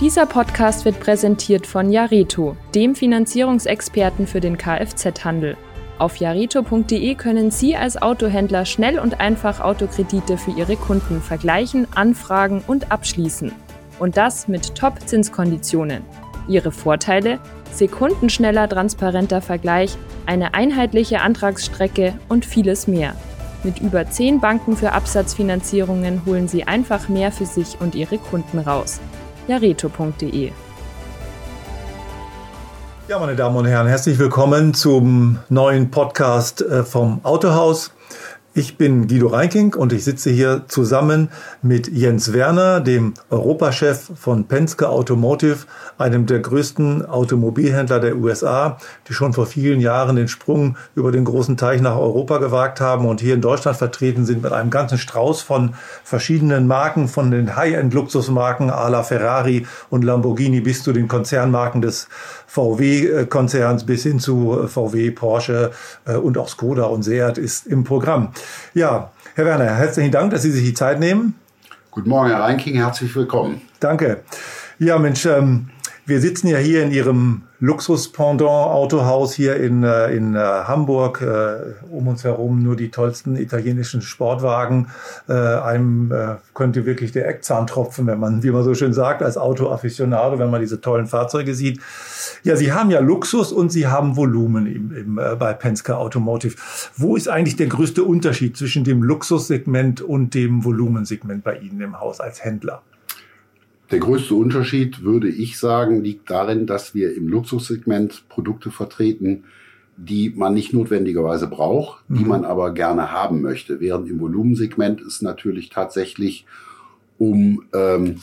Dieser Podcast wird präsentiert von Jareto, dem Finanzierungsexperten für den Kfz-Handel. Auf jareto.de können Sie als Autohändler schnell und einfach Autokredite für Ihre Kunden vergleichen, anfragen und abschließen. Und das mit Top-Zinskonditionen. Ihre Vorteile? Sekundenschneller transparenter Vergleich, eine einheitliche Antragsstrecke und vieles mehr. Mit über 10 Banken für Absatzfinanzierungen holen Sie einfach mehr für sich und Ihre Kunden raus. jareto.de ja, meine Damen und Herren, herzlich willkommen zum neuen Podcast äh, vom Autohaus. Ich bin Guido Reinking und ich sitze hier zusammen mit Jens Werner, dem Europachef von Penske Automotive, einem der größten Automobilhändler der USA, die schon vor vielen Jahren den Sprung über den großen Teich nach Europa gewagt haben und hier in Deutschland vertreten sind mit einem ganzen Strauß von verschiedenen Marken, von den High-End-Luxusmarken à la Ferrari und Lamborghini bis zu den Konzernmarken des VW-Konzerns bis hin zu VW, Porsche äh, und auch Skoda und Seat ist im Programm. Ja, Herr Werner, herzlichen Dank, dass Sie sich die Zeit nehmen. Guten Morgen, Herr Reinking, herzlich willkommen. Danke. Ja, Mensch, ähm, wir sitzen ja hier in Ihrem Luxus-Pendant-Autohaus hier in, äh, in äh, Hamburg. Äh, um uns herum nur die tollsten italienischen Sportwagen. Einem könnte wirklich der Eckzahn tropfen, wenn man, wie man so schön sagt, als Auto-Afficionado, wenn man diese tollen Fahrzeuge sieht. Ja, Sie haben ja Luxus und Sie haben Volumen im, im, bei Penske Automotive. Wo ist eigentlich der größte Unterschied zwischen dem Luxussegment und dem Volumensegment bei Ihnen im Haus als Händler? Der größte Unterschied, würde ich sagen, liegt darin, dass wir im Luxussegment Produkte vertreten, die man nicht notwendigerweise braucht, die mhm. man aber gerne haben möchte. Während im Volumensegment es natürlich tatsächlich um ähm,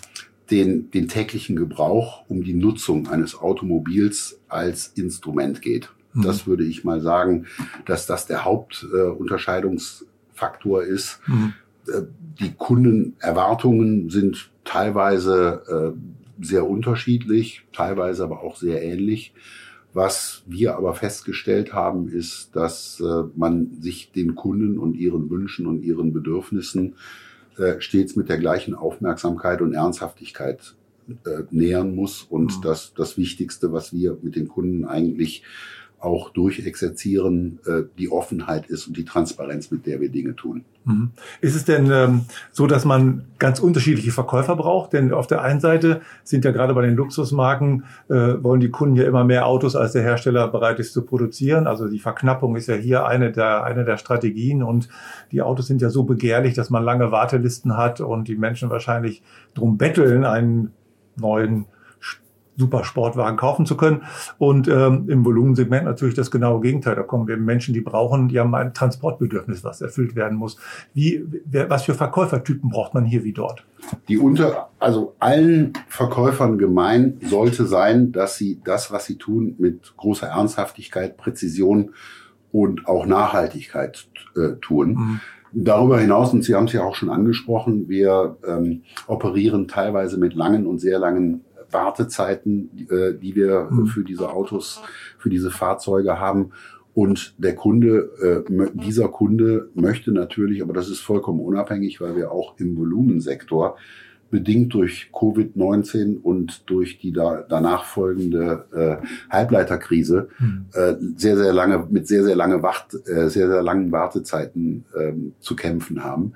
den, den täglichen Gebrauch, um die Nutzung eines Automobils als Instrument geht. Mhm. Das würde ich mal sagen, dass das der Hauptunterscheidungsfaktor äh, ist. Mhm. Äh, die Kundenerwartungen sind teilweise äh, sehr unterschiedlich, teilweise aber auch sehr ähnlich. Was wir aber festgestellt haben, ist, dass äh, man sich den Kunden und ihren Wünschen und ihren Bedürfnissen äh, stets mit der gleichen Aufmerksamkeit und Ernsthaftigkeit äh, nähern muss. Und mhm. das, das Wichtigste, was wir mit den Kunden eigentlich auch durchexerzieren, äh, die Offenheit ist und die Transparenz, mit der wir Dinge tun. Mhm. Ist es denn ähm, so, dass man ganz unterschiedliche Verkäufer braucht? Denn auf der einen Seite sind ja gerade bei den Luxusmarken, äh, wollen die Kunden ja immer mehr Autos, als der Hersteller bereit ist zu produzieren. Also die Verknappung ist ja hier eine der, eine der Strategien und die Autos sind ja so begehrlich, dass man lange Wartelisten hat und die Menschen wahrscheinlich drum betteln, einen neuen super Sportwagen kaufen zu können. Und ähm, im Volumensegment natürlich das genaue Gegenteil. Da kommen eben Menschen, die brauchen, die haben ein Transportbedürfnis, was erfüllt werden muss. Wie, wer, was für Verkäufertypen braucht man hier wie dort? Die unter, also allen Verkäufern gemein sollte sein, dass sie das, was sie tun, mit großer Ernsthaftigkeit, Präzision und auch Nachhaltigkeit äh, tun. Mhm. Darüber hinaus, und Sie haben es ja auch schon angesprochen, wir ähm, operieren teilweise mit langen und sehr langen Wartezeiten, äh, die wir mhm. für diese Autos, für diese Fahrzeuge haben. Und der Kunde, äh, dieser Kunde möchte natürlich, aber das ist vollkommen unabhängig, weil wir auch im Volumensektor bedingt durch Covid-19 und durch die da, danach folgende äh, Halbleiterkrise mhm. äh, sehr sehr lange mit sehr sehr lange Wacht, äh, sehr sehr langen Wartezeiten äh, zu kämpfen haben.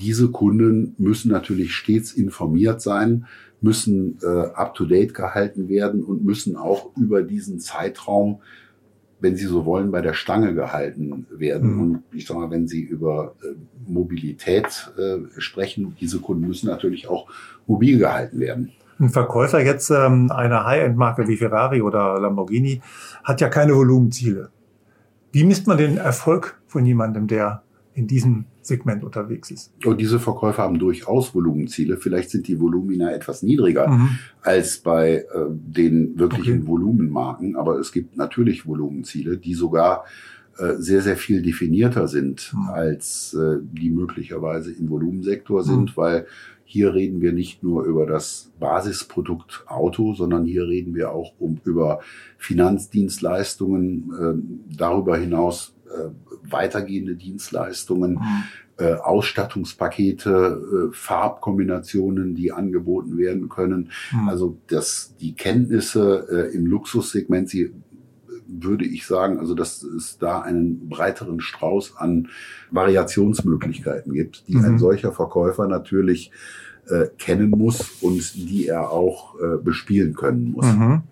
Diese Kunden müssen natürlich stets informiert sein, müssen äh, up-to-date gehalten werden und müssen auch über diesen Zeitraum, wenn Sie so wollen, bei der Stange gehalten werden. Mhm. Und ich sage mal, wenn Sie über äh, Mobilität äh, sprechen, diese Kunden müssen natürlich auch mobil gehalten werden. Ein Verkäufer jetzt ähm, einer High-End-Marke wie Ferrari oder Lamborghini hat ja keine Volumenziele. Wie misst man den Erfolg von jemandem, der in diesem Segment unterwegs ist. Und diese Verkäufer haben durchaus Volumenziele. Vielleicht sind die Volumina etwas niedriger mhm. als bei äh, den wirklichen okay. Volumenmarken, aber es gibt natürlich Volumenziele, die sogar äh, sehr, sehr viel definierter sind, mhm. als äh, die möglicherweise im Volumensektor sind, mhm. weil hier reden wir nicht nur über das Basisprodukt Auto, sondern hier reden wir auch um, über Finanzdienstleistungen, äh, darüber hinaus äh, weitergehende Dienstleistungen, mhm. äh, Ausstattungspakete, äh, Farbkombinationen, die angeboten werden können. Mhm. Also dass die Kenntnisse äh, im Luxussegment, sie würde ich sagen, also dass es da einen breiteren Strauß an Variationsmöglichkeiten gibt, die mhm. ein solcher Verkäufer natürlich äh, kennen muss und die er auch äh, bespielen können muss. Mhm.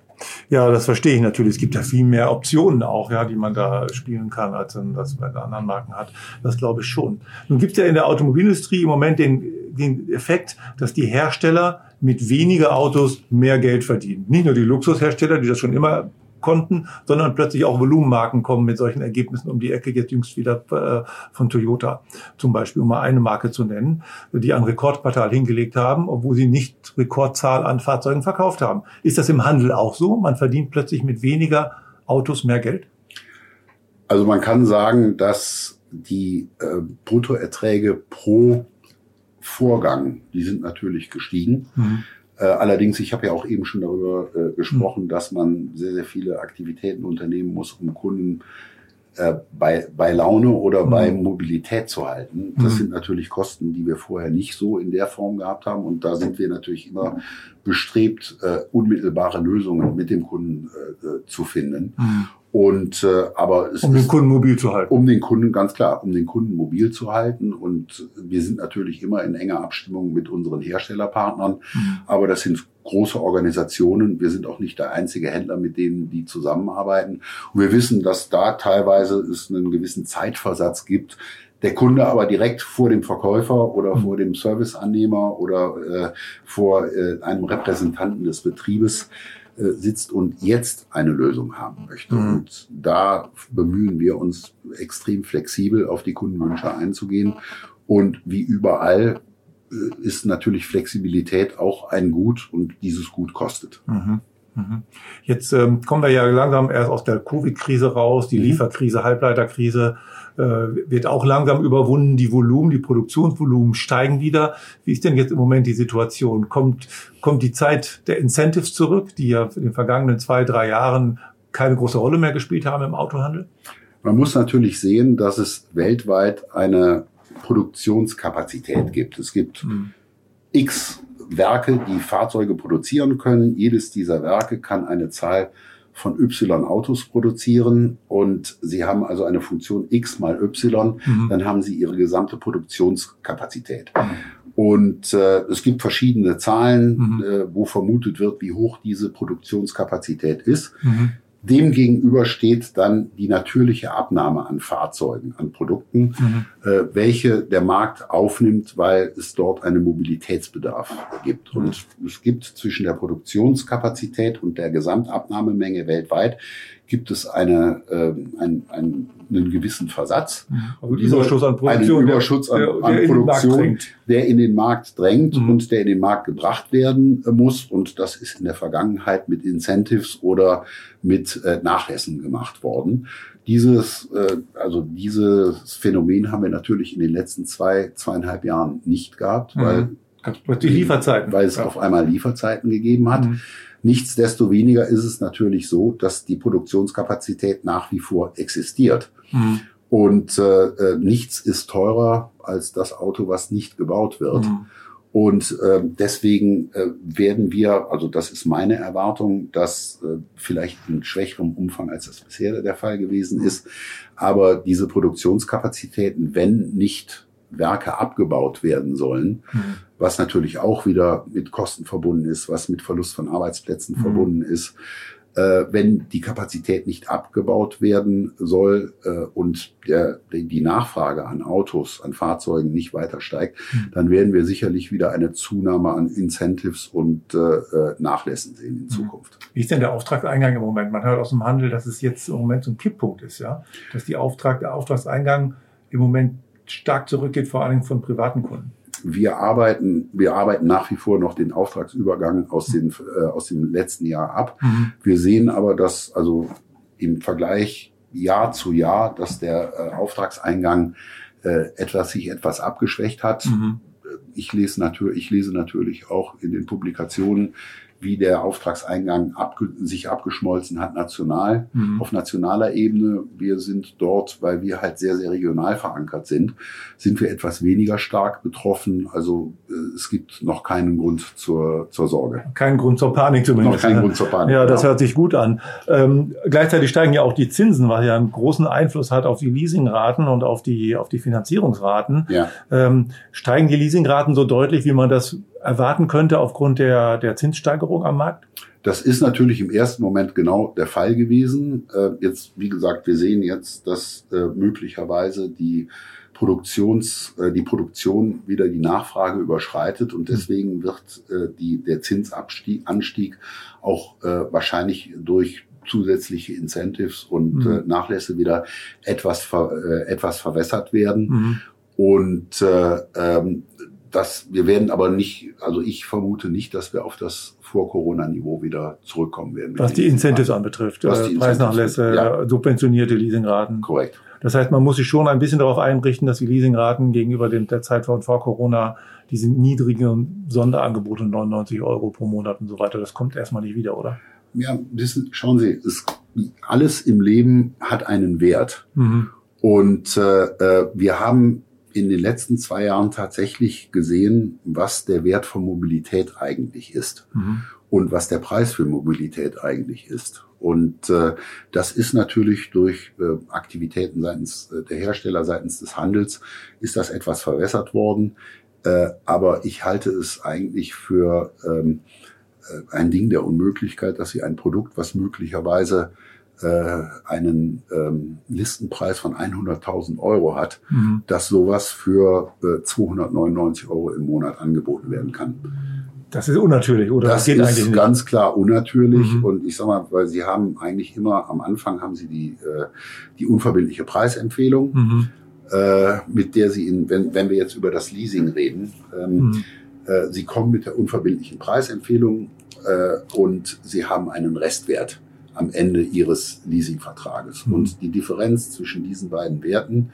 Ja, das verstehe ich natürlich. Es gibt ja viel mehr Optionen auch, ja, die man da spielen kann, als das bei anderen Marken hat. Das glaube ich schon. Nun gibt es ja in der Automobilindustrie im Moment den, den Effekt, dass die Hersteller mit weniger Autos mehr Geld verdienen. Nicht nur die Luxushersteller, die das schon immer konnten, sondern plötzlich auch Volumenmarken kommen mit solchen Ergebnissen um die Ecke, jetzt jüngst wieder äh, von Toyota zum Beispiel, um mal eine Marke zu nennen, die ein Rekordquartal hingelegt haben, obwohl sie nicht Rekordzahl an Fahrzeugen verkauft haben. Ist das im Handel auch so? Man verdient plötzlich mit weniger Autos mehr Geld? Also man kann sagen, dass die äh, Bruttoerträge pro Vorgang, die sind natürlich gestiegen. Mhm. Äh, allerdings, ich habe ja auch eben schon darüber äh, gesprochen, mhm. dass man sehr, sehr viele Aktivitäten unternehmen muss, um Kunden äh, bei, bei Laune oder mhm. bei Mobilität zu halten. Das mhm. sind natürlich Kosten, die wir vorher nicht so in der Form gehabt haben. Und da sind wir natürlich immer bestrebt, äh, unmittelbare Lösungen mit dem Kunden äh, zu finden. Und äh, aber es um den Kunden mobil zu halten. Um den Kunden ganz klar, um den Kunden mobil zu halten. Und wir sind natürlich immer in enger Abstimmung mit unseren Herstellerpartnern. Mhm. Aber das sind große Organisationen. Wir sind auch nicht der einzige Händler, mit denen die zusammenarbeiten. Und wir wissen, dass da teilweise es einen gewissen Zeitversatz gibt. Der Kunde aber direkt vor dem Verkäufer oder mhm. vor dem Serviceannehmer oder äh, vor äh, einem Repräsentanten des Betriebes sitzt und jetzt eine Lösung haben möchte. Mhm. Und da bemühen wir uns extrem flexibel auf die Kundenwünsche einzugehen. Und wie überall äh, ist natürlich Flexibilität auch ein Gut und dieses Gut kostet. Mhm. Mhm. Jetzt ähm, kommen wir ja langsam erst aus der Covid-Krise raus, die mhm. Lieferkrise, Halbleiterkrise äh, wird auch langsam überwunden. Die Volumen, die Produktionsvolumen steigen wieder. Wie ist denn jetzt im Moment die Situation? Kommt, kommt die Zeit der Incentives zurück, die ja in den vergangenen zwei, drei Jahren keine große Rolle mehr gespielt haben im Autohandel? Man muss natürlich sehen, dass es weltweit eine Produktionskapazität gibt. Es gibt hm. x Werke, die Fahrzeuge produzieren können. Jedes dieser Werke kann eine Zahl von Y Autos produzieren und Sie haben also eine Funktion X mal Y, mhm. dann haben Sie Ihre gesamte Produktionskapazität. Mhm. Und äh, es gibt verschiedene Zahlen, mhm. äh, wo vermutet wird, wie hoch diese Produktionskapazität ist. Mhm. Demgegenüber steht dann die natürliche Abnahme an Fahrzeugen, an Produkten, mhm. äh, welche der Markt aufnimmt, weil es dort einen Mobilitätsbedarf gibt. Mhm. Und es gibt zwischen der Produktionskapazität und der Gesamtabnahmemenge weltweit gibt es eine, äh, ein, ein, einen gewissen Versatz. Also Überschuss an Produktion, einen Überschuss an, der, der, an Produktion, der in den Markt drängt mhm. und der in den Markt gebracht werden äh, muss. Und das ist in der Vergangenheit mit Incentives oder mit äh, Nachlässen gemacht worden. Dieses, äh, also dieses Phänomen haben wir natürlich in den letzten zwei, zweieinhalb Jahren nicht gehabt, mhm. weil die Lieferzeiten. Weil es ja. auf einmal Lieferzeiten gegeben hat. Mhm. Nichtsdestoweniger ist es natürlich so, dass die Produktionskapazität nach wie vor existiert. Mhm. Und äh, äh, nichts ist teurer als das Auto, was nicht gebaut wird. Mhm. Und äh, deswegen äh, werden wir, also das ist meine Erwartung, dass äh, vielleicht in schwächerem Umfang als das bisher der Fall gewesen ist, aber diese Produktionskapazitäten, wenn nicht Werke abgebaut werden sollen, mhm. was natürlich auch wieder mit Kosten verbunden ist, was mit Verlust von Arbeitsplätzen mhm. verbunden ist. Äh, wenn die Kapazität nicht abgebaut werden soll äh, und der, die Nachfrage an Autos, an Fahrzeugen nicht weiter steigt, mhm. dann werden wir sicherlich wieder eine Zunahme an Incentives und äh, äh Nachlässen sehen in mhm. Zukunft. Wie ist denn der Auftragseingang im Moment? Man hört aus dem Handel, dass es jetzt im Moment so ein Kipppunkt ist, ja, dass die Auftrag, der Auftragseingang im Moment stark zurückgeht, vor allen Dingen von privaten Kunden? Wir arbeiten, wir arbeiten nach wie vor noch den Auftragsübergang aus, den, äh, aus dem letzten Jahr ab. Mhm. Wir sehen aber, dass also im Vergleich Jahr zu Jahr, dass der äh, Auftragseingang äh, etwas sich etwas abgeschwächt hat. Mhm. Ich lese natürlich, ich lese natürlich auch in den Publikationen wie der Auftragseingang abge sich abgeschmolzen hat national, mhm. auf nationaler Ebene. Wir sind dort, weil wir halt sehr, sehr regional verankert sind, sind wir etwas weniger stark betroffen. Also äh, es gibt noch keinen Grund zur, zur Sorge. Keinen Grund zur Panik zumindest. Noch keinen Grund zur Panik. Ja, das genau. hört sich gut an. Ähm, gleichzeitig steigen ja auch die Zinsen, was ja einen großen Einfluss hat auf die Leasingraten und auf die, auf die Finanzierungsraten. Ja. Ähm, steigen die Leasingraten so deutlich, wie man das erwarten könnte aufgrund der, der Zinssteigerung am Markt? Das ist natürlich im ersten Moment genau der Fall gewesen. Äh, jetzt, wie gesagt, wir sehen jetzt, dass äh, möglicherweise die Produktions, äh, die Produktion wieder die Nachfrage überschreitet und hm. deswegen wird äh, die, der Zinsanstieg auch äh, wahrscheinlich durch zusätzliche Incentives und mhm. äh, Nachlässe wieder etwas, äh, etwas verwässert werden. Mhm. Und äh, ähm, das, wir werden aber nicht, also ich vermute nicht, dass wir auf das Vor-Corona-Niveau wieder zurückkommen werden. Was die Incentives anbetrifft, Was äh, die Preisnachlässe, ja. subventionierte Leasingraten. Korrekt. Das heißt, man muss sich schon ein bisschen darauf einrichten, dass die Leasingraten gegenüber dem, der Zeit von vor Corona diese niedrigen Sonderangebote 99 Euro pro Monat und so weiter, das kommt erstmal nicht wieder, oder? Ja, das, schauen Sie, es, alles im Leben hat einen Wert. Mhm. Und äh, äh wir haben in den letzten zwei Jahren tatsächlich gesehen, was der Wert von Mobilität eigentlich ist mhm. und was der Preis für Mobilität eigentlich ist. Und äh, das ist natürlich durch äh, Aktivitäten seitens äh, der Hersteller, seitens des Handels, ist das etwas verwässert worden. Äh, aber ich halte es eigentlich für ähm, äh, ein Ding der Unmöglichkeit, dass sie ein Produkt, was möglicherweise äh, einen ähm, Listenpreis von 100.000 Euro hat, mhm. dass sowas für äh, 299 Euro im Monat angeboten werden kann. Das ist unnatürlich, oder? Das, das ist ganz klar unnatürlich. Mhm. Und ich sag mal, weil Sie haben eigentlich immer am Anfang haben Sie die, äh, die unverbindliche Preisempfehlung, mhm. äh, mit der Sie, in, wenn, wenn wir jetzt über das Leasing reden, ähm, mhm. äh, Sie kommen mit der unverbindlichen Preisempfehlung äh, und Sie haben einen Restwert am Ende ihres Leasingvertrages. Mhm. Und die Differenz zwischen diesen beiden Werten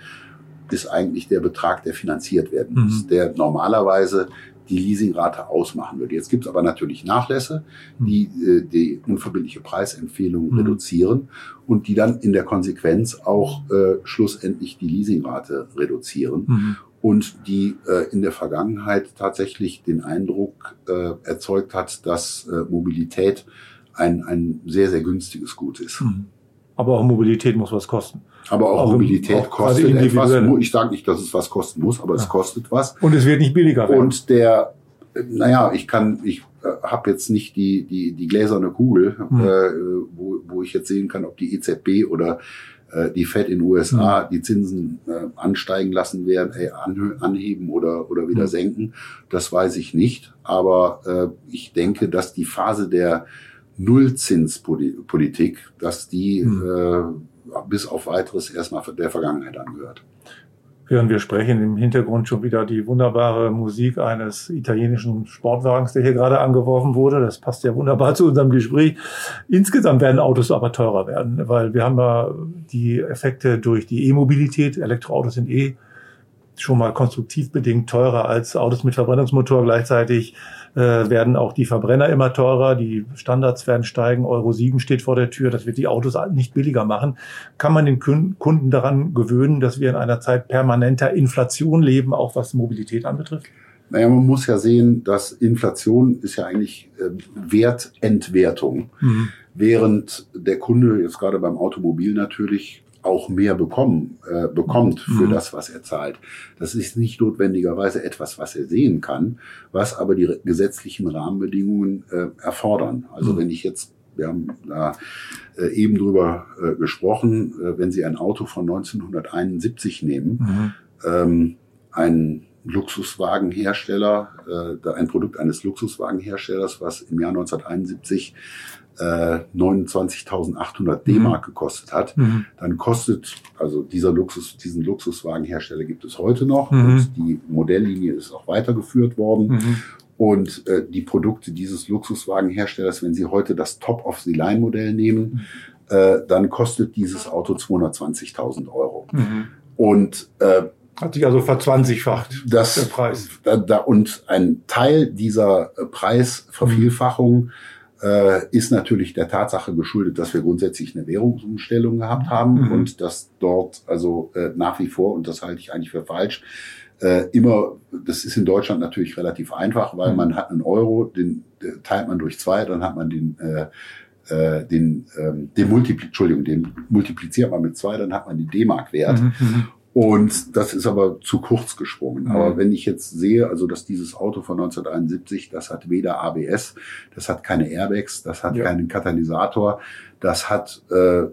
ist eigentlich der Betrag, der finanziert werden muss, mhm. der normalerweise die Leasingrate ausmachen würde. Jetzt gibt es aber natürlich Nachlässe, mhm. die äh, die unverbindliche Preisempfehlung mhm. reduzieren und die dann in der Konsequenz auch äh, schlussendlich die Leasingrate reduzieren. Mhm. Und die äh, in der Vergangenheit tatsächlich den Eindruck äh, erzeugt hat, dass äh, Mobilität ein, ein sehr, sehr günstiges Gut ist. Mhm. Aber auch Mobilität muss was kosten. Aber auch, auch Mobilität auch kostet etwas. Ich sage nicht, dass es was kosten muss, aber ja. es kostet was. Und es wird nicht billiger werden. Und der, naja, ich kann, ich äh, habe jetzt nicht die, die, die gläserne Kugel, mhm. äh, wo, wo ich jetzt sehen kann, ob die EZB oder äh, die Fed in den USA mhm. die Zinsen äh, ansteigen lassen werden, äh, anheben oder, oder wieder mhm. senken. Das weiß ich nicht. Aber äh, ich denke, dass die Phase der Nullzinspolitik, dass die hm. äh, bis auf weiteres erstmal der Vergangenheit angehört. Während wir sprechen, im Hintergrund schon wieder die wunderbare Musik eines italienischen Sportwagens, der hier gerade angeworfen wurde. Das passt ja wunderbar zu unserem Gespräch. Insgesamt werden Autos aber teurer werden, weil wir haben ja die Effekte durch die E-Mobilität. Elektroautos sind eh schon mal konstruktiv bedingt teurer als Autos mit Verbrennungsmotor. Gleichzeitig äh, werden auch die Verbrenner immer teurer, die Standards werden steigen, Euro 7 steht vor der Tür, das wird die Autos nicht billiger machen. Kann man den Kunden daran gewöhnen, dass wir in einer Zeit permanenter Inflation leben, auch was Mobilität anbetrifft? Naja, man muss ja sehen, dass Inflation ist ja eigentlich äh, Wertentwertung. Mhm. Während der Kunde jetzt gerade beim Automobil natürlich auch mehr bekommen, äh, bekommt für mhm. das, was er zahlt. Das ist nicht notwendigerweise etwas, was er sehen kann, was aber die gesetzlichen Rahmenbedingungen äh, erfordern. Also mhm. wenn ich jetzt wir haben da äh, eben drüber äh, gesprochen, äh, wenn Sie ein Auto von 1971 nehmen, mhm. ähm, ein Luxuswagenhersteller, äh, ein Produkt eines Luxuswagenherstellers, was im Jahr 1971 äh, 29.800 D-Mark mhm. gekostet hat, mhm. dann kostet, also dieser Luxus, diesen Luxuswagenhersteller gibt es heute noch mhm. und die Modelllinie ist auch weitergeführt worden. Mhm. Und äh, die Produkte dieses Luxuswagenherstellers, wenn Sie heute das Top-of-the-Line-Modell nehmen, mhm. äh, dann kostet dieses Auto 220.000 Euro. Mhm. Und äh, Hat sich also verzwanzigfacht, das, der Preis. Da, da, und ein Teil dieser Preisvervielfachung äh, ist natürlich der Tatsache geschuldet, dass wir grundsätzlich eine Währungsumstellung gehabt haben mhm. und dass dort also äh, nach wie vor, und das halte ich eigentlich für falsch, äh, immer, das ist in Deutschland natürlich relativ einfach, weil mhm. man hat einen Euro, den teilt man durch zwei, dann hat man den äh, äh, den, ähm, den Multipli Entschuldigung, den multipliziert man mit zwei, dann hat man den D-Mark-Wert. Mhm, mhm. Und das ist aber zu kurz gesprungen. Mhm. Aber wenn ich jetzt sehe, also dass dieses Auto von 1971, das hat weder ABS, das hat keine Airbags, das hat ja. keinen Katalysator, das hat äh, äh,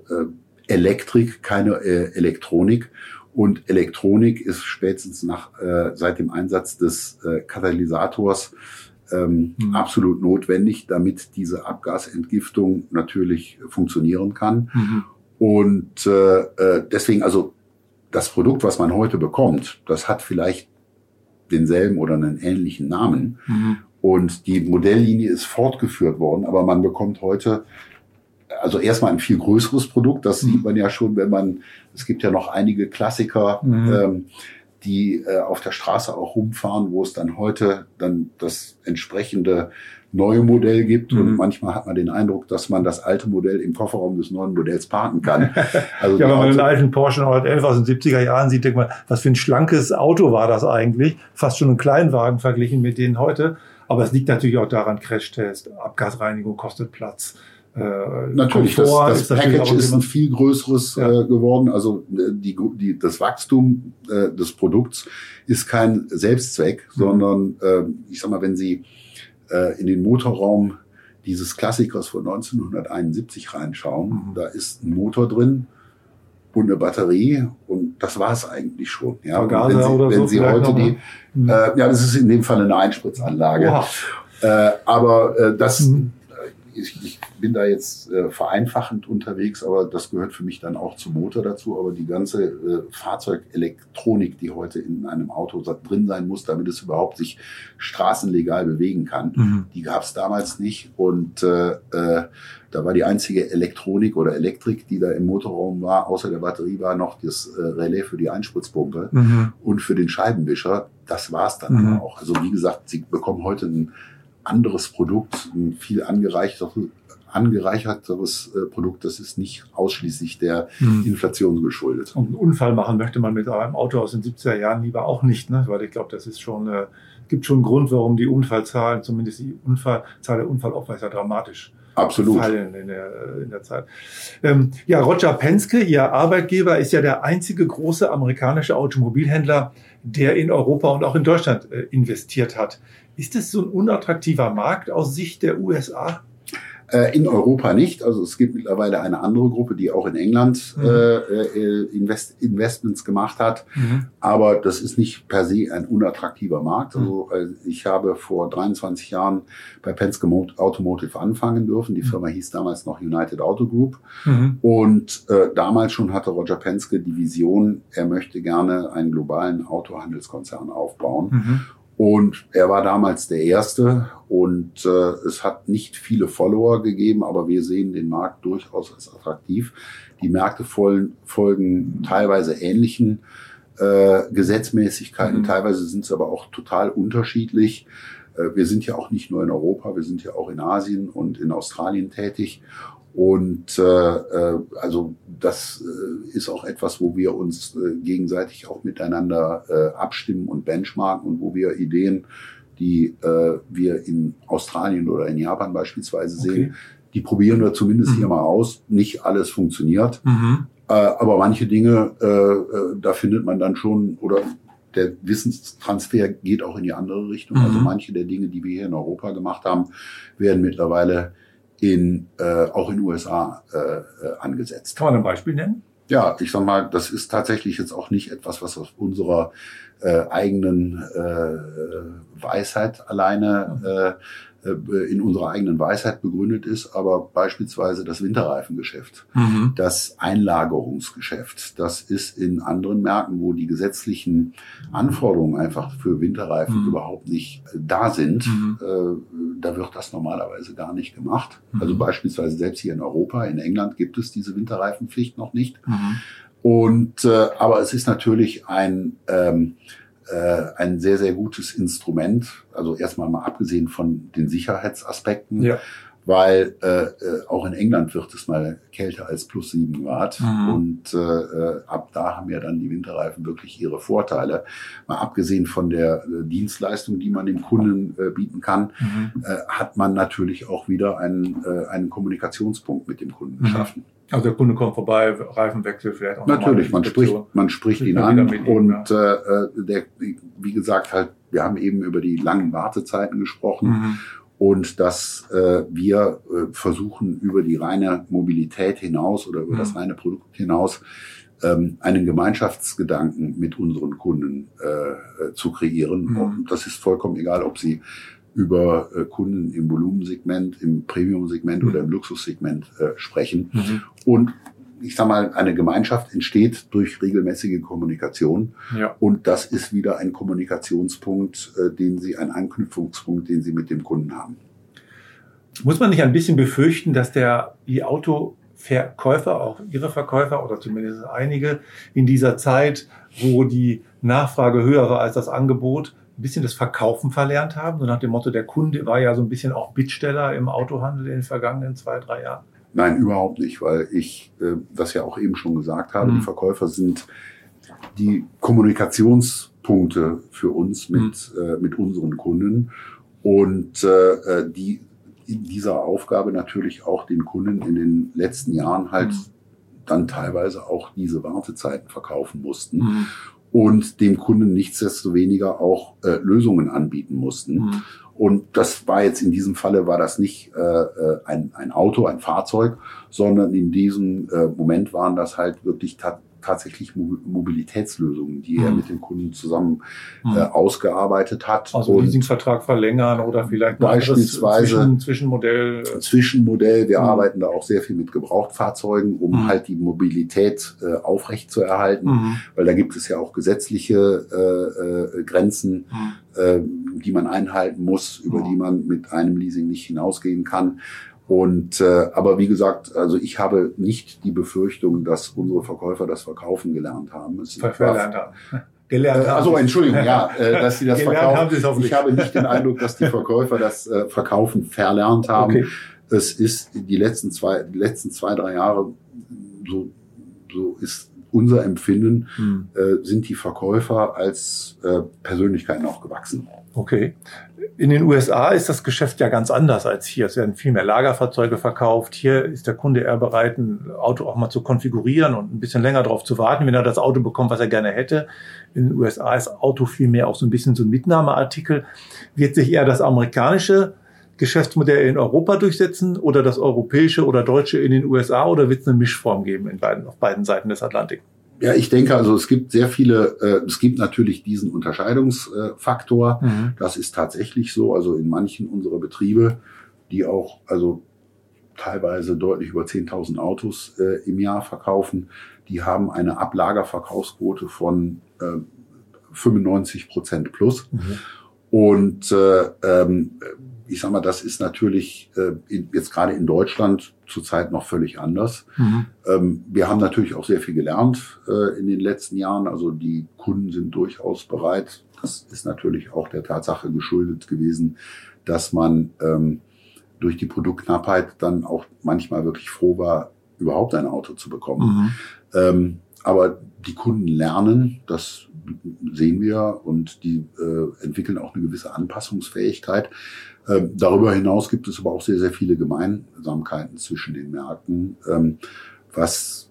Elektrik, keine äh, Elektronik. Und Elektronik ist spätestens nach äh, seit dem Einsatz des äh, Katalysators ähm, mhm. absolut notwendig, damit diese Abgasentgiftung natürlich funktionieren kann. Mhm. Und äh, äh, deswegen, also das Produkt, was man heute bekommt, das hat vielleicht denselben oder einen ähnlichen Namen. Mhm. Und die Modelllinie ist fortgeführt worden, aber man bekommt heute also erstmal ein viel größeres Produkt. Das mhm. sieht man ja schon, wenn man, es gibt ja noch einige Klassiker, mhm. ähm, die äh, auf der Straße auch rumfahren, wo es dann heute dann das entsprechende neue Modell gibt. Mhm. Und manchmal hat man den Eindruck, dass man das alte Modell im Kofferraum des neuen Modells parken kann. Also ja, wenn man den alten Porsche 911 aus den 70er Jahren sieht, denkt man, was für ein schlankes Auto war das eigentlich? Fast schon ein Kleinwagen verglichen mit denen heute. Aber es liegt natürlich auch daran, Crashtest, Abgasreinigung kostet Platz. Äh, natürlich, Komfort das, das ist Package ist ein viel größeres ja. äh, geworden. Also äh, die, die, das Wachstum äh, des Produkts ist kein Selbstzweck, mhm. sondern äh, ich sag mal, wenn Sie äh, in den Motorraum dieses Klassikers von 1971 reinschauen, mhm. da ist ein Motor drin und eine Batterie und das war es eigentlich schon. Ja, Vergaser wenn Sie, oder wenn so Sie heute die, mhm. äh, ja, das ist in dem Fall eine Einspritzanlage. Äh, aber äh, das mhm ich, ich bin da jetzt äh, vereinfachend unterwegs, aber das gehört für mich dann auch zum Motor dazu. Aber die ganze äh, Fahrzeugelektronik, die heute in einem Auto drin sein muss, damit es überhaupt sich straßenlegal bewegen kann, mhm. die gab es damals nicht. Und äh, äh, da war die einzige Elektronik oder Elektrik, die da im Motorraum war, außer der Batterie war noch das äh, Relais für die Einspritzpumpe mhm. und für den Scheibenwischer. Das war's dann mhm. auch. Also wie gesagt, Sie bekommen heute ein anderes Produkt, ein viel angereicherteres, angereicherteres äh, Produkt. Das ist nicht ausschließlich der hm. Inflation geschuldet. Und einen Unfall machen möchte man mit einem Auto aus den 70er Jahren lieber auch nicht, ne? weil ich glaube, das ist schon, äh, gibt schon einen Grund, warum die Unfallzahlen, zumindest die Unfallzahl der Unfallopfer ist ja dramatisch. Absolut. Fallen in der, in der Zeit. Ähm, ja, Roger Penske, Ihr Arbeitgeber, ist ja der einzige große amerikanische Automobilhändler, der in Europa und auch in Deutschland äh, investiert hat. Ist es so ein unattraktiver Markt aus Sicht der USA? Äh, in Europa nicht. Also es gibt mittlerweile eine andere Gruppe, die auch in England mhm. äh, äh Invest Investments gemacht hat. Mhm. Aber das ist nicht per se ein unattraktiver Markt. Also mhm. äh, ich habe vor 23 Jahren bei Penske Automotive anfangen dürfen. Die mhm. Firma hieß damals noch United Auto Group. Mhm. Und äh, damals schon hatte Roger Penske die Vision, er möchte gerne einen globalen Autohandelskonzern aufbauen. Und er war damals der Erste und äh, es hat nicht viele Follower gegeben, aber wir sehen den Markt durchaus als attraktiv. Die Märkte folgen, folgen teilweise ähnlichen äh, Gesetzmäßigkeiten, mhm. teilweise sind es aber auch total unterschiedlich. Äh, wir sind ja auch nicht nur in Europa, wir sind ja auch in Asien und in Australien tätig. Und äh, äh, also das äh, ist auch etwas, wo wir uns äh, gegenseitig auch miteinander äh, abstimmen und benchmarken und wo wir Ideen, die äh, wir in Australien oder in Japan beispielsweise okay. sehen, die probieren wir zumindest mhm. hier mal aus. Nicht alles funktioniert, mhm. äh, aber manche Dinge, äh, äh, da findet man dann schon oder der Wissenstransfer geht auch in die andere Richtung. Also mhm. Also manche der Dinge, die wir hier in Europa gemacht haben, werden mittlerweile in, äh, auch in USA äh, äh, angesetzt. Kann man ein Beispiel nennen? Ja, ich sag mal, das ist tatsächlich jetzt auch nicht etwas, was aus unserer äh, eigenen äh, Weisheit alleine äh, äh, in unserer eigenen Weisheit begründet ist, aber beispielsweise das Winterreifengeschäft, mhm. das Einlagerungsgeschäft, das ist in anderen Märkten, wo die gesetzlichen Anforderungen einfach für Winterreifen mhm. überhaupt nicht äh, da sind, mhm. äh, da wird das normalerweise gar nicht gemacht. Mhm. Also beispielsweise selbst hier in Europa, in England gibt es diese Winterreifenpflicht noch nicht. Mhm. Und äh, aber es ist natürlich ein ähm, äh, ein sehr sehr gutes Instrument. Also erstmal mal abgesehen von den Sicherheitsaspekten. Ja weil äh, äh, auch in England wird es mal kälter als plus sieben Grad. Mhm. Und äh, äh, ab da haben ja dann die Winterreifen wirklich ihre Vorteile. Mal abgesehen von der äh, Dienstleistung, die man dem Kunden äh, bieten kann, mhm. äh, hat man natürlich auch wieder einen, äh, einen Kommunikationspunkt mit dem Kunden mhm. geschaffen. Also der Kunde kommt vorbei, Reifenwechsel vielleicht auch. Natürlich, man spricht, man spricht ihn an und ihm, ja. äh, der, wie gesagt, halt, wir haben eben über die langen Wartezeiten gesprochen. Mhm und dass äh, wir äh, versuchen, über die reine Mobilität hinaus oder über mhm. das reine Produkt hinaus ähm, einen Gemeinschaftsgedanken mit unseren Kunden äh, zu kreieren. Mhm. Das ist vollkommen egal, ob sie über äh, Kunden im Volumensegment, im Premium-Segment mhm. oder im Luxussegment äh, sprechen. Mhm. Und ich sag mal, eine Gemeinschaft entsteht durch regelmäßige Kommunikation. Ja. Und das ist wieder ein Kommunikationspunkt, äh, den Sie, ein Anknüpfungspunkt, den Sie mit dem Kunden haben. Muss man nicht ein bisschen befürchten, dass der die Autoverkäufer, auch Ihre Verkäufer oder zumindest einige in dieser Zeit, wo die Nachfrage höher war als das Angebot, ein bisschen das Verkaufen verlernt haben? So nach dem Motto, der Kunde war ja so ein bisschen auch Bittsteller im Autohandel in den vergangenen zwei, drei Jahren. Nein, überhaupt nicht, weil ich äh, das ja auch eben schon gesagt habe. Mhm. Die Verkäufer sind die Kommunikationspunkte für uns mit, mhm. äh, mit unseren Kunden und äh, äh, die in dieser Aufgabe natürlich auch den Kunden in den letzten Jahren halt mhm. dann teilweise auch diese Wartezeiten verkaufen mussten mhm. Und dem Kunden nichtsdestoweniger auch äh, Lösungen anbieten mussten. Mhm. Und das war jetzt in diesem Falle war das nicht äh, äh ein, ein Auto, ein Fahrzeug, sondern in diesem äh, Moment waren das halt wirklich tatsächlich Mobilitätslösungen, die mhm. er mit dem Kunden zusammen mhm. äh, ausgearbeitet hat. Also und Leasingvertrag verlängern oder vielleicht beispielsweise Zwischen, Zwischenmodell. Zwischenmodell. Wir mhm. arbeiten da auch sehr viel mit Gebrauchtfahrzeugen, um mhm. halt die Mobilität äh, aufrechtzuerhalten, mhm. weil da gibt es ja auch gesetzliche äh, äh, Grenzen, mhm. äh, die man einhalten muss, über die man mit einem Leasing nicht hinausgehen kann. Und äh, aber wie gesagt, also ich habe nicht die Befürchtung, dass unsere Verkäufer das Verkaufen gelernt haben. Es verlernt haben. Gelernt haben. Also Entschuldigung, ja, äh, dass sie das Gelernt verkaufen. ich habe nicht den Eindruck, dass die Verkäufer das äh, Verkaufen verlernt haben. Okay. Es ist die letzten zwei, die letzten zwei, drei Jahre so, so ist unser Empfinden, hm. äh, sind die Verkäufer als äh, Persönlichkeiten auch gewachsen. Okay. In den USA ist das Geschäft ja ganz anders als hier. Es werden viel mehr Lagerfahrzeuge verkauft. Hier ist der Kunde eher bereit, ein Auto auch mal zu konfigurieren und ein bisschen länger darauf zu warten, wenn er das Auto bekommt, was er gerne hätte. In den USA ist Auto viel mehr auch so ein bisschen so ein Mitnahmeartikel. Wird sich eher das amerikanische Geschäftsmodell in Europa durchsetzen oder das europäische oder deutsche in den USA oder wird es eine Mischform geben in beiden, auf beiden Seiten des Atlantik? Ja, ich denke also, es gibt sehr viele, äh, es gibt natürlich diesen Unterscheidungsfaktor. Mhm. Das ist tatsächlich so. Also in manchen unserer Betriebe, die auch also teilweise deutlich über 10.000 Autos äh, im Jahr verkaufen, die haben eine Ablagerverkaufsquote von äh, 95 Prozent plus. Mhm. Und äh, ähm, ich sag mal, das ist natürlich äh, in, jetzt gerade in Deutschland zurzeit noch völlig anders. Mhm. Ähm, wir haben natürlich auch sehr viel gelernt äh, in den letzten Jahren. Also die Kunden sind durchaus bereit. Das ist natürlich auch der Tatsache geschuldet gewesen, dass man ähm, durch die Produktknappheit dann auch manchmal wirklich froh war, überhaupt ein Auto zu bekommen. Mhm. Ähm, aber die Kunden lernen, das sehen wir, und die äh, entwickeln auch eine gewisse Anpassungsfähigkeit. Ähm, darüber hinaus gibt es aber auch sehr, sehr viele Gemeinsamkeiten zwischen den Märkten, ähm, was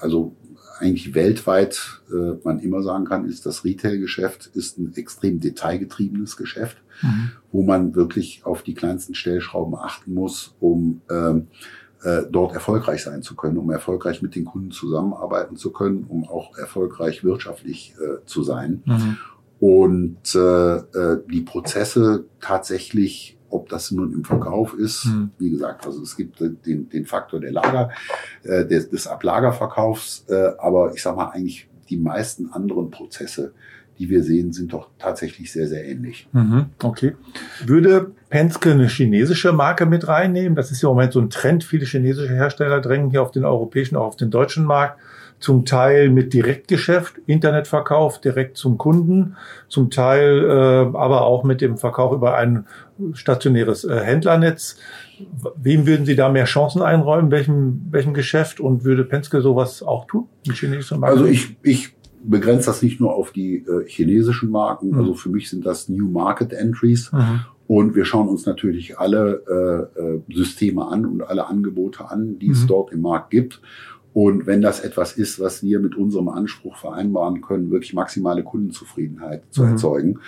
also eigentlich weltweit äh, man immer sagen kann, ist das Retail-Geschäft ist ein extrem detailgetriebenes Geschäft, mhm. wo man wirklich auf die kleinsten Stellschrauben achten muss, um ähm, äh, dort erfolgreich sein zu können, um erfolgreich mit den Kunden zusammenarbeiten zu können, um auch erfolgreich wirtschaftlich äh, zu sein. Mhm. Und äh, äh, die Prozesse tatsächlich, ob das nun im Verkauf ist, mhm. wie gesagt, also es gibt den, den Faktor der Lager, äh, des, des Ablagerverkaufs, äh, aber ich sage mal eigentlich die meisten anderen Prozesse, die wir sehen, sind doch tatsächlich sehr, sehr ähnlich. Mhm, okay. Würde Penske eine chinesische Marke mit reinnehmen? Das ist ja im Moment so ein Trend. Viele chinesische Hersteller drängen hier auf den europäischen, auch auf den deutschen Markt zum Teil mit Direktgeschäft, Internetverkauf direkt zum Kunden, zum Teil äh, aber auch mit dem Verkauf über ein stationäres äh, Händlernetz. Wem würden Sie da mehr Chancen einräumen? Welchem, welchem Geschäft? Und würde Penske sowas auch tun? Also ich, ich begrenze das nicht nur auf die äh, chinesischen Marken. Mhm. Also für mich sind das New Market Entries. Mhm. Und wir schauen uns natürlich alle äh, äh, Systeme an und alle Angebote an, die mhm. es dort im Markt gibt. Und wenn das etwas ist, was wir mit unserem Anspruch vereinbaren können, wirklich maximale Kundenzufriedenheit zu mhm. erzeugen,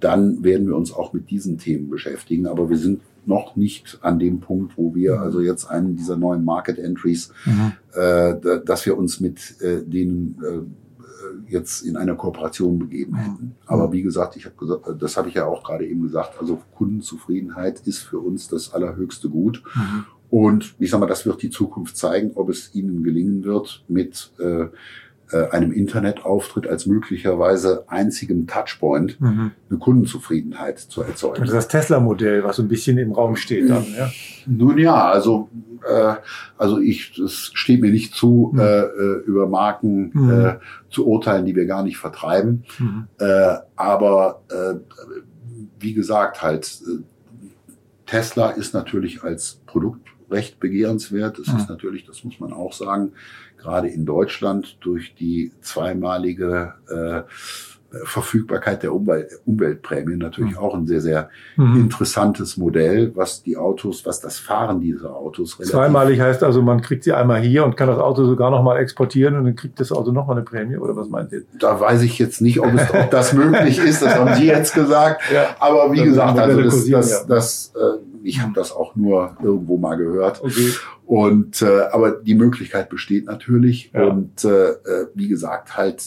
dann werden wir uns auch mit diesen Themen beschäftigen. Aber wir sind noch nicht an dem Punkt, wo wir mhm. also jetzt einen dieser neuen Market Entries, mhm. äh, dass wir uns mit äh, denen äh, jetzt in einer Kooperation begeben mhm. hätten. Aber wie gesagt, ich habe gesagt, das habe ich ja auch gerade eben gesagt, also Kundenzufriedenheit ist für uns das allerhöchste Gut. Mhm. Und ich sage mal, das wird die Zukunft zeigen, ob es ihnen gelingen wird, mit äh, äh, einem Internetauftritt als möglicherweise einzigem Touchpoint mhm. eine Kundenzufriedenheit zu erzeugen. Das ist das Tesla-Modell, was so ein bisschen im Raum steht dann. Ja? Nun ja, also äh, also ich, es steht mir nicht zu, mhm. äh, äh über Marken mhm. äh, zu urteilen, die wir gar nicht vertreiben. Mhm. Äh, aber äh, wie gesagt, halt äh, Tesla ist natürlich als Produkt recht begehrenswert. Es ist natürlich, das muss man auch sagen, gerade in Deutschland durch die zweimalige äh, Verfügbarkeit der Umwelt, Umweltprämie natürlich mhm. auch ein sehr, sehr mhm. interessantes Modell, was die Autos, was das Fahren dieser Autos relativ Zweimalig heißt also, man kriegt sie einmal hier und kann das Auto sogar nochmal exportieren und dann kriegt das Auto nochmal eine Prämie oder was meint ihr? Da weiß ich jetzt nicht, ob, es, ob das möglich ist, das haben Sie jetzt gesagt. Ja. Aber wie das gesagt, also das, das, das, das äh, ich habe das auch nur irgendwo mal gehört. Okay. Und äh, aber die Möglichkeit besteht natürlich. Ja. Und äh, äh, wie gesagt, halt,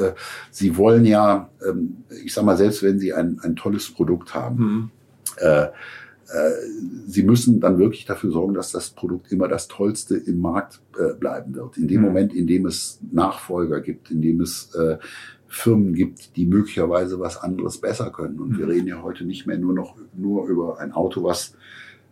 äh, sie wollen ja, ähm, ich sag mal, selbst wenn sie ein, ein tolles Produkt haben, mhm. äh, äh, sie müssen dann wirklich dafür sorgen, dass das Produkt immer das Tollste im Markt äh, bleiben wird. In dem mhm. Moment, in dem es Nachfolger gibt, in dem es äh, Firmen gibt, die möglicherweise was anderes besser können. Und wir mhm. reden ja heute nicht mehr nur noch nur über ein Auto, was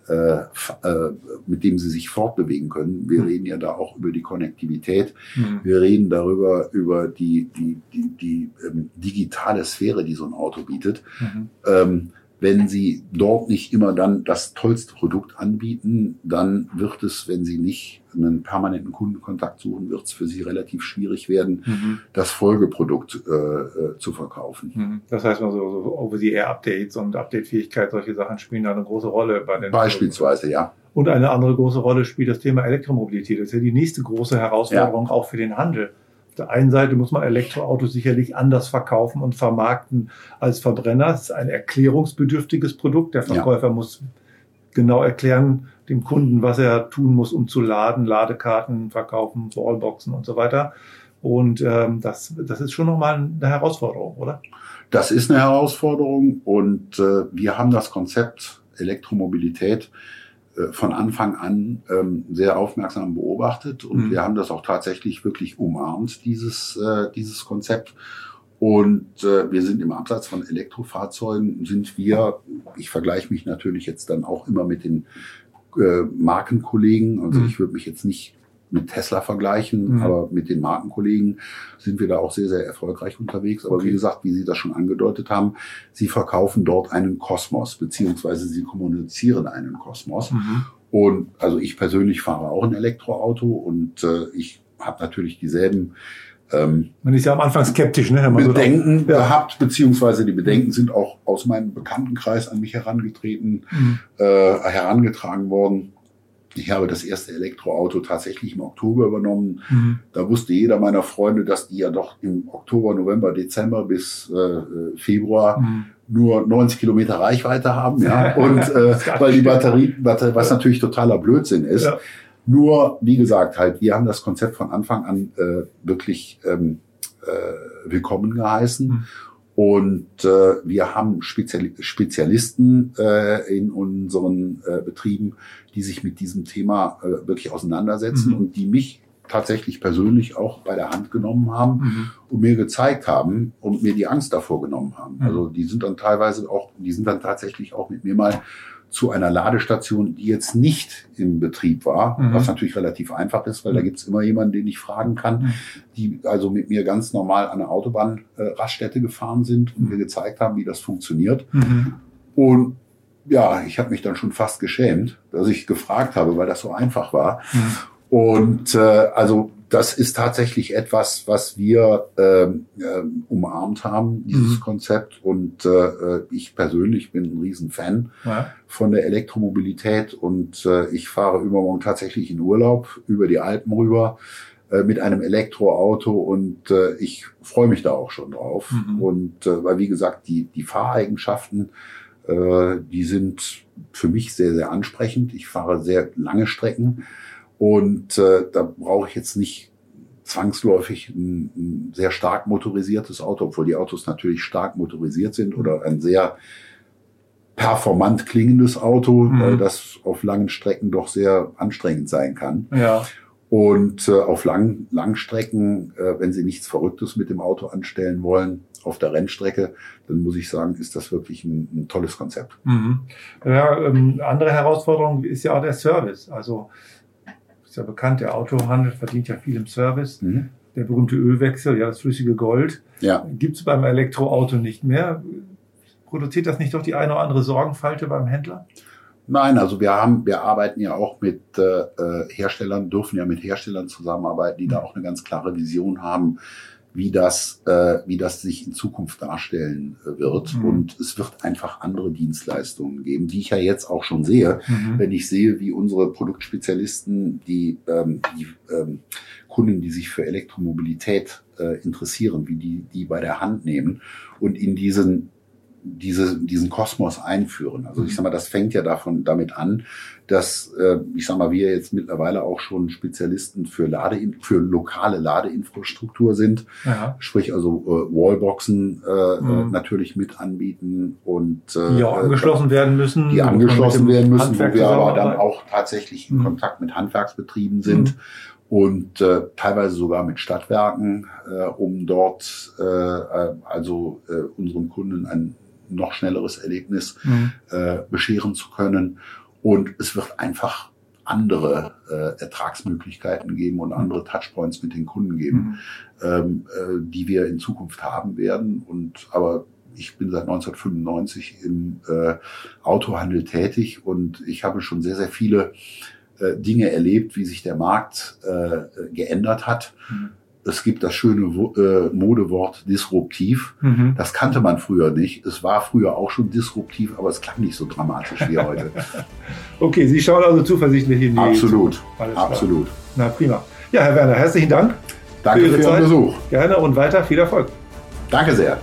äh, äh, mit dem sie sich fortbewegen können. Wir mhm. reden ja da auch über die Konnektivität. Mhm. Wir reden darüber, über die, die, die, die ähm, digitale Sphäre, die so ein Auto bietet. Mhm. Ähm, wenn Sie dort nicht immer dann das tollste Produkt anbieten, dann wird es, wenn Sie nicht einen permanenten Kundenkontakt suchen, wird es für Sie relativ schwierig werden, mhm. das Folgeprodukt äh, äh, zu verkaufen. Mhm. Das heißt, also so Over-the-Air-Updates und Update-Fähigkeit, solche Sachen spielen da eine große Rolle bei den. Beispielsweise, ja. Und eine andere große Rolle spielt das Thema Elektromobilität. Das ist ja die nächste große Herausforderung ja. auch für den Handel. Auf der einen Seite muss man Elektroautos sicherlich anders verkaufen und vermarkten als Verbrenner. Das ist ein erklärungsbedürftiges Produkt. Der Verkäufer ja. muss genau erklären dem Kunden, was er tun muss, um zu laden, Ladekarten verkaufen, Wallboxen und so weiter. Und ähm, das, das ist schon nochmal eine Herausforderung, oder? Das ist eine Herausforderung und äh, wir haben das Konzept Elektromobilität von Anfang an ähm, sehr aufmerksam beobachtet und mhm. wir haben das auch tatsächlich wirklich umarmt, dieses, äh, dieses Konzept. Und äh, wir sind im Absatz von Elektrofahrzeugen, sind wir, ich vergleiche mich natürlich jetzt dann auch immer mit den äh, Markenkollegen, also mhm. ich würde mich jetzt nicht mit Tesla vergleichen, mhm. aber mit den Markenkollegen sind wir da auch sehr, sehr erfolgreich unterwegs. Aber okay. wie gesagt, wie Sie das schon angedeutet haben, Sie verkaufen dort einen Kosmos, beziehungsweise Sie kommunizieren einen Kosmos. Mhm. Und also ich persönlich fahre auch ein Elektroauto und äh, ich habe natürlich dieselben ähm, Man ist ja am Anfang skeptisch, ne? Bedenken so gehabt, beziehungsweise die Bedenken sind auch aus meinem Bekanntenkreis an mich herangetreten, mhm. äh, herangetragen worden. Ich habe das erste Elektroauto tatsächlich im Oktober übernommen. Mhm. Da wusste jeder meiner Freunde, dass die ja doch im Oktober, November, Dezember bis äh, Februar mhm. nur 90 Kilometer Reichweite haben. Ja, und äh, weil die Batterie, Batterie, was natürlich totaler Blödsinn ist. Ja. Nur, wie gesagt, halt, wir haben das Konzept von Anfang an äh, wirklich ähm, äh, willkommen geheißen. Mhm. Und äh, wir haben Spezial Spezialisten äh, in unseren äh, Betrieben, die sich mit diesem Thema äh, wirklich auseinandersetzen mhm. und die mich tatsächlich persönlich auch bei der Hand genommen haben mhm. und mir gezeigt haben und mir die Angst davor genommen haben. Mhm. Also die sind dann teilweise auch, die sind dann tatsächlich auch mit mir mal zu einer Ladestation, die jetzt nicht im Betrieb war, Mhm. was natürlich relativ einfach ist, weil da gibt's immer jemanden, den ich fragen kann, Mhm. die also mit mir ganz normal an der Autobahnraststätte gefahren sind und mir gezeigt haben, wie das funktioniert. Mhm. Und ja, ich habe mich dann schon fast geschämt, dass ich gefragt habe, weil das so einfach war. Mhm. Und äh, also das ist tatsächlich etwas, was wir ähm, ähm, umarmt haben, dieses Mhm. Konzept. Und äh, ich persönlich bin ein Riesenfan Ja. von der Elektromobilität und äh, ich fahre übermorgen tatsächlich in Urlaub über die Alpen rüber äh, mit einem Elektroauto und äh, ich freue mich da auch schon drauf. Mhm. Und äh, weil wie gesagt, die, die Fahreigenschaften, äh, die sind für mich sehr, sehr ansprechend. Ich fahre sehr lange Strecken und äh, da brauche ich jetzt nicht zwangsläufig ein, ein sehr stark motorisiertes Auto, obwohl die Autos natürlich stark motorisiert sind oder ein sehr performant klingendes Auto, Mhm. das auf langen Strecken doch sehr anstrengend sein kann. Ja. Und äh, auf langen Langstrecken, äh, wenn Sie nichts Verrücktes mit dem Auto anstellen wollen, auf der Rennstrecke, dann muss ich sagen, ist das wirklich ein, ein tolles Konzept. Mhm. Ja, ähm, andere Herausforderung ist ja auch der Service. Also ist ja bekannt, der Autohandel verdient ja viel im Service. Mhm. Der berühmte Ölwechsel, ja, das flüssige Gold, Ja, gibt es beim Elektroauto nicht mehr. Produziert das nicht doch die eine oder andere Sorgenfalte beim Händler? nein, also wir haben, wir arbeiten ja auch mit äh, äh, Herstellern, dürfen ja mit Herstellern zusammenarbeiten, die da auch eine ganz klare Vision haben, wie das, äh, wie das sich in Zukunft darstellen äh, wird. Mhm. Und es wird einfach andere Dienstleistungen geben, die ich ja jetzt auch schon sehe. Mhm. wenn ich sehe, wie unsere Produktspezialisten, die, ähm, die ähm, Kunden, die sich für Elektromobilität äh, interessieren, wie die die bei der Hand nehmen und in diesen diese, diesen Kosmos einführen. Also ich sag mal, das fängt ja davon damit an, dass äh, ich sag mal, wir jetzt mittlerweile auch schon Spezialisten für Lade für lokale Ladeinfrastruktur sind, Ja. sprich also äh, Wallboxen äh, Mhm. äh, natürlich mit anbieten und äh, Die auch äh, angeschlossen werden müssen. die angeschlossen werden müssen, wo wir aber dann auch tatsächlich in Mhm. Kontakt mit Handwerksbetrieben sind und äh, teilweise sogar mit Stadtwerken, äh, um dort äh, äh, also äh, unseren Kunden ein noch schnelleres Erlebnis Mhm. äh, bescheren zu können. Und es wird einfach andere äh, Ertragsmöglichkeiten geben und andere Touchpoints mit den Kunden geben Mhm. ähm, äh, die wir in Zukunft haben werden. Und aber ich bin seit 1995 im äh, Autohandel tätig und ich habe schon sehr, sehr viele äh, Dinge erlebt, wie sich der Markt äh, geändert hat. Mhm. Es gibt das schöne äh, Modewort disruptiv. Mhm. Das kannte man früher nicht. Es war früher auch schon disruptiv, aber es klang nicht so dramatisch wie heute. Okay, Sie schauen also zuversichtlich in die Absolut, absolut. Na prima. Ja, Herr Werner, herzlichen Dank. Danke für Ihren Zeit. Besuch. Gerne und weiter viel Erfolg. Danke sehr.